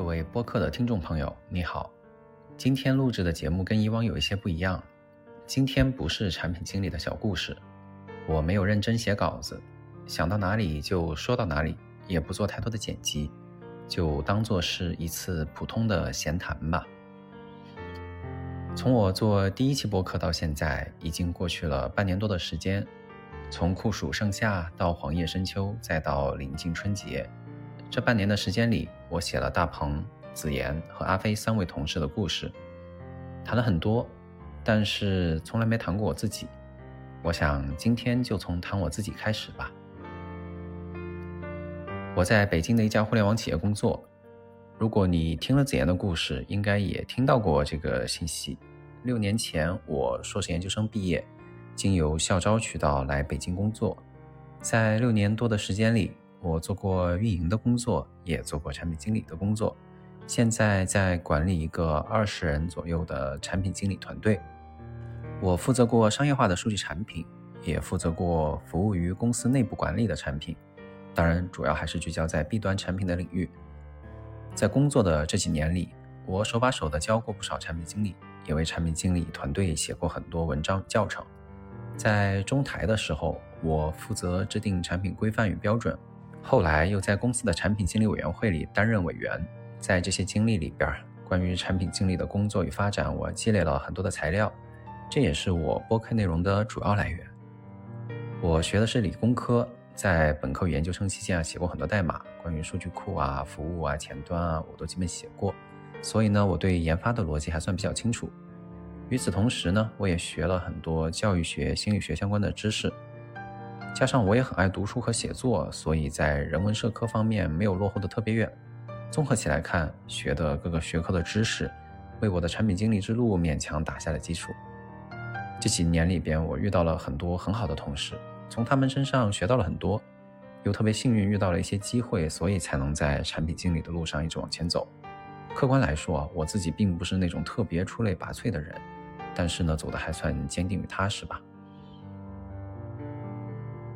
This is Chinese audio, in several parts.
各位播客的听众朋友，你好。今天录制的节目跟以往有一些不一样。今天不是产品经理的小故事，我没有认真写稿子，想到哪里就说到哪里，也不做太多的剪辑，就当做是一次普通的闲谈吧。从我做第一期播客到现在，已经过去了半年多的时间。从酷暑盛夏到黄叶深秋，再到临近春节，这半年的时间里，我写了大鹏、子妍和阿飞三位同事的故事，谈了很多，但是从来没谈过我自己。我想今天就从谈我自己开始吧。我在北京的一家互联网企业工作。如果你听了子妍的故事，应该也听到过这个信息。六年前，我硕士研究生毕业。经由校招渠道来北京工作，在六年多的时间里，我做过运营的工作，也做过产品经理的工作。现在在管理一个二十人左右的产品经理团队，我负责过商业化的数据产品，也负责过服务于公司内部管理的产品。当然，主要还是聚焦在 B 端产品的领域。在工作的这几年里，我手把手的教过不少产品经理，也为产品经理团队写过很多文章教程。在中台的时候，我负责制定产品规范与标准，后来又在公司的产品经理委员会里担任委员。在这些经历里边，关于产品经理的工作与发展，我积累了很多的材料，这也是我播客内容的主要来源。我学的是理工科，在本科研究生期间啊，写过很多代码，关于数据库啊、服务啊、前端啊，我都基本写过，所以呢，我对研发的逻辑还算比较清楚。与此同时呢，我也学了很多教育学、心理学相关的知识，加上我也很爱读书和写作，所以在人文社科方面没有落后的特别远。综合起来看，学的各个学科的知识，为我的产品经理之路勉强打下了基础。这几年里边，我遇到了很多很好的同事，从他们身上学到了很多，又特别幸运遇到了一些机会，所以才能在产品经理的路上一直往前走。客观来说，我自己并不是那种特别出类拔萃的人。但是呢，走的还算坚定与踏实吧。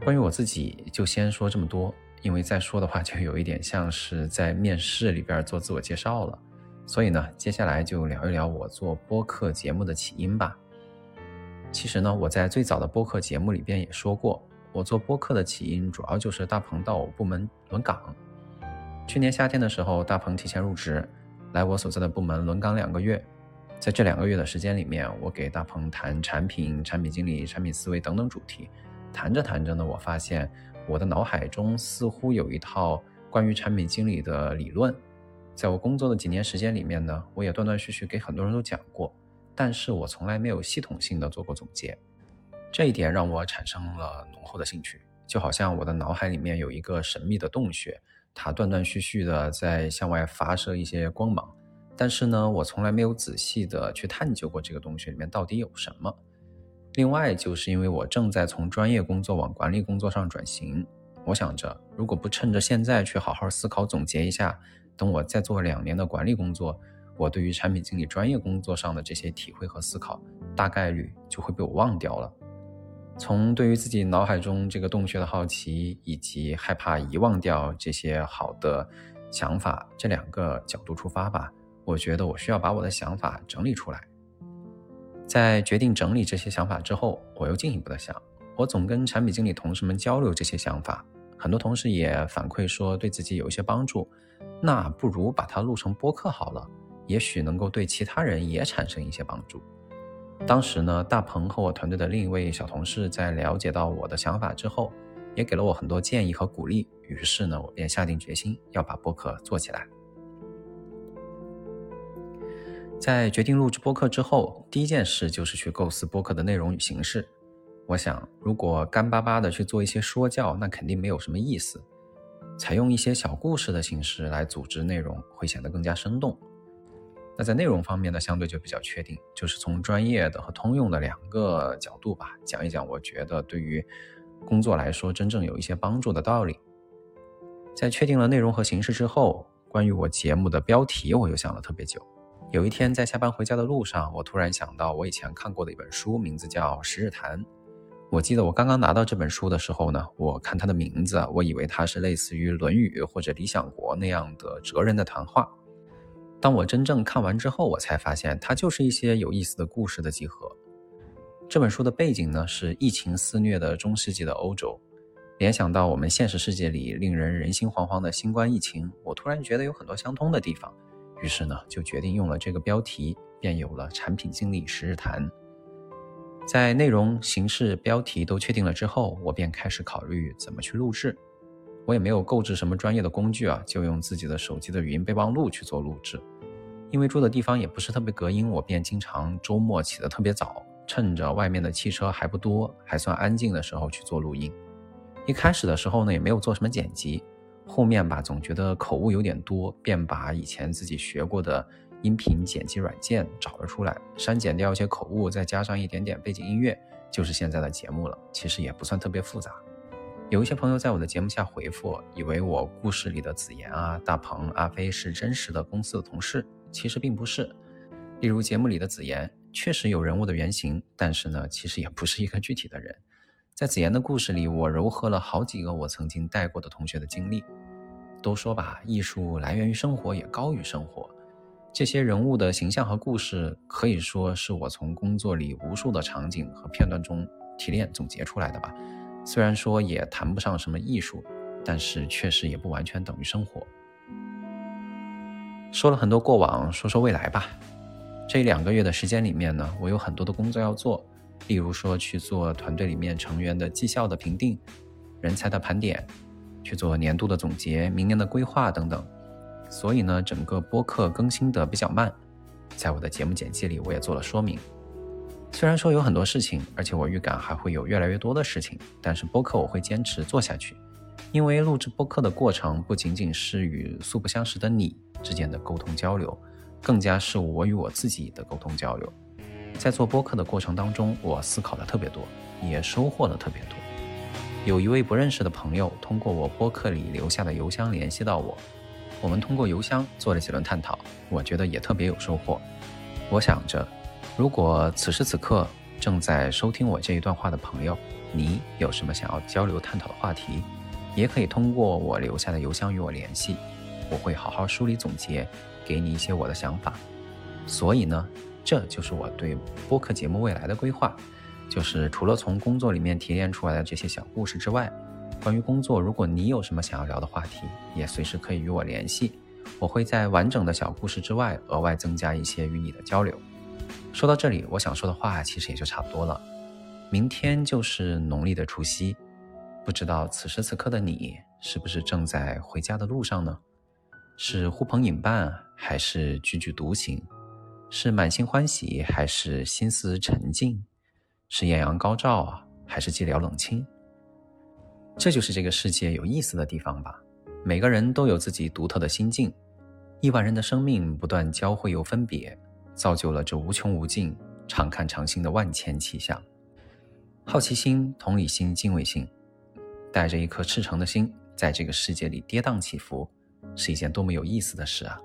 关于我自己，就先说这么多，因为再说的话就有一点像是在面试里边做自我介绍了。所以呢，接下来就聊一聊我做播客节目的起因吧。其实呢，我在最早的播客节目里边也说过，我做播客的起因主要就是大鹏到我部门轮岗。去年夏天的时候，大鹏提前入职，来我所在的部门轮岗两个月。在这两个月的时间里面，我给大鹏谈产品、产品经理、产品思维等等主题。谈着谈着呢，我发现我的脑海中似乎有一套关于产品经理的理论。在我工作的几年时间里面呢，我也断断续续给很多人都讲过，但是我从来没有系统性的做过总结。这一点让我产生了浓厚的兴趣，就好像我的脑海里面有一个神秘的洞穴，它断断续续的在向外发射一些光芒。但是呢，我从来没有仔细的去探究过这个洞穴里面到底有什么。另外，就是因为我正在从专业工作往管理工作上转型，我想着，如果不趁着现在去好好思考总结一下，等我再做两年的管理工作，我对于产品经理专业工作上的这些体会和思考，大概率就会被我忘掉了。从对于自己脑海中这个洞穴的好奇，以及害怕遗忘掉这些好的想法这两个角度出发吧。我觉得我需要把我的想法整理出来。在决定整理这些想法之后，我又进一步的想，我总跟产品经理同事们交流这些想法，很多同事也反馈说对自己有一些帮助。那不如把它录成播客好了，也许能够对其他人也产生一些帮助。当时呢，大鹏和我团队的另一位小同事在了解到我的想法之后，也给了我很多建议和鼓励。于是呢，我便下定决心要把播客做起来。在决定录制播客之后，第一件事就是去构思播客的内容与形式。我想，如果干巴巴的去做一些说教，那肯定没有什么意思。采用一些小故事的形式来组织内容，会显得更加生动。那在内容方面呢，相对就比较确定，就是从专业的和通用的两个角度吧，讲一讲我觉得对于工作来说真正有一些帮助的道理。在确定了内容和形式之后，关于我节目的标题，我又想了特别久。有一天在下班回家的路上，我突然想到我以前看过的一本书，名字叫《十日谈》。我记得我刚刚拿到这本书的时候呢，我看它的名字，我以为它是类似于《论语》或者《理想国》那样的哲人的谈话。当我真正看完之后，我才发现它就是一些有意思的故事的集合。这本书的背景呢是疫情肆虐的中世纪的欧洲，联想到我们现实世界里令人人心惶惶的新冠疫情，我突然觉得有很多相通的地方，于是呢就决定用了这个标题，便有了产品经理十日谈。在内容、形式、标题都确定了之后，我便开始考虑怎么去录制。我也没有购置什么专业的工具啊，就用自己的手机的语音备忘录去做录制。因为住的地方也不是特别隔音，我便经常周末起得特别早，趁着外面的汽车还不多、还算安静的时候去做录音。一开始的时候呢，也没有做什么剪辑，后面吧总觉得口误有点多，便把以前自己学过的音频剪辑软件找了出来，删减掉一些口误，再加上一点点背景音乐，就是现在的节目了。其实也不算特别复杂。有一些朋友在我的节目下回复，以为我故事里的子妍啊、大鹏、阿飞是真实的公司的同事。其实并不是，例如节目里的子妍确实有人物的原型，但是呢，其实也不是一个具体的人。在子言的故事里，我糅合了好几个我曾经带过的同学的经历。都说吧，艺术来源于生活，也高于生活。这些人物的形象和故事，可以说是我从工作里无数的场景和片段中提炼总结出来的吧。虽然说也谈不上什么艺术，但是确实也不完全等于生活。说了很多过往，说说未来吧。这两个月的时间里面呢，我有很多的工作要做，例如说去做团队里面成员的绩效的评定、人才的盘点，去做年度的总结、明年的规划等等。所以呢，整个播客更新的比较慢。在我的节目简介里，我也做了说明。虽然说有很多事情，而且我预感还会有越来越多的事情，但是播客我会坚持做下去，因为录制播客的过程不仅仅是与素不相识的你。之间的沟通交流，更加是我与我自己的沟通交流。在做播客的过程当中，我思考了特别多，也收获了特别多。有一位不认识的朋友通过我播客里留下的邮箱联系到我，我们通过邮箱做了几轮探讨，我觉得也特别有收获。我想着，如果此时此刻正在收听我这一段话的朋友，你有什么想要交流探讨的话题，也可以通过我留下的邮箱与我联系。我会好好梳理总结，给你一些我的想法。所以呢，这就是我对播客节目未来的规划，就是除了从工作里面提炼出来的这些小故事之外，关于工作，如果你有什么想要聊的话题，也随时可以与我联系。我会在完整的小故事之外，额外增加一些与你的交流。说到这里，我想说的话其实也就差不多了。明天就是农历的除夕，不知道此时此刻的你是不是正在回家的路上呢？是呼朋引伴，还是踽踽独行？是满心欢喜，还是心思沉静？是艳阳高照啊，还是寂寥冷清？这就是这个世界有意思的地方吧。每个人都有自己独特的心境，亿万人的生命不断交汇又分别，造就了这无穷无尽、常看常新的万千气象。好奇心、同理心、敬畏心，带着一颗赤诚的心，在这个世界里跌宕起伏。是一件多么有意思的事啊！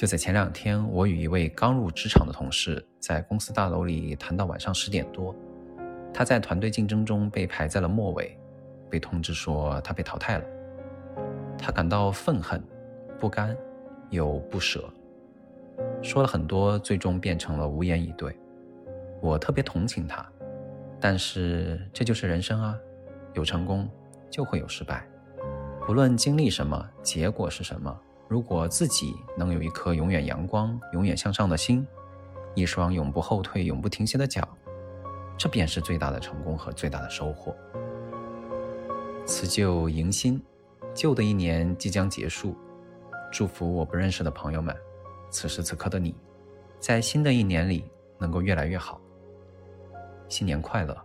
就在前两天，我与一位刚入职场的同事在公司大楼里谈到晚上十点多，他在团队竞争中被排在了末尾，被通知说他被淘汰了。他感到愤恨、不甘又不舍，说了很多，最终变成了无言以对。我特别同情他，但是这就是人生啊，有成功就会有失败。不论经历什么，结果是什么，如果自己能有一颗永远阳光、永远向上的心，一双永不后退、永不停歇的脚，这便是最大的成功和最大的收获。辞旧迎新，旧的一年即将结束，祝福我不认识的朋友们，此时此刻的你，在新的一年里能够越来越好。新年快乐！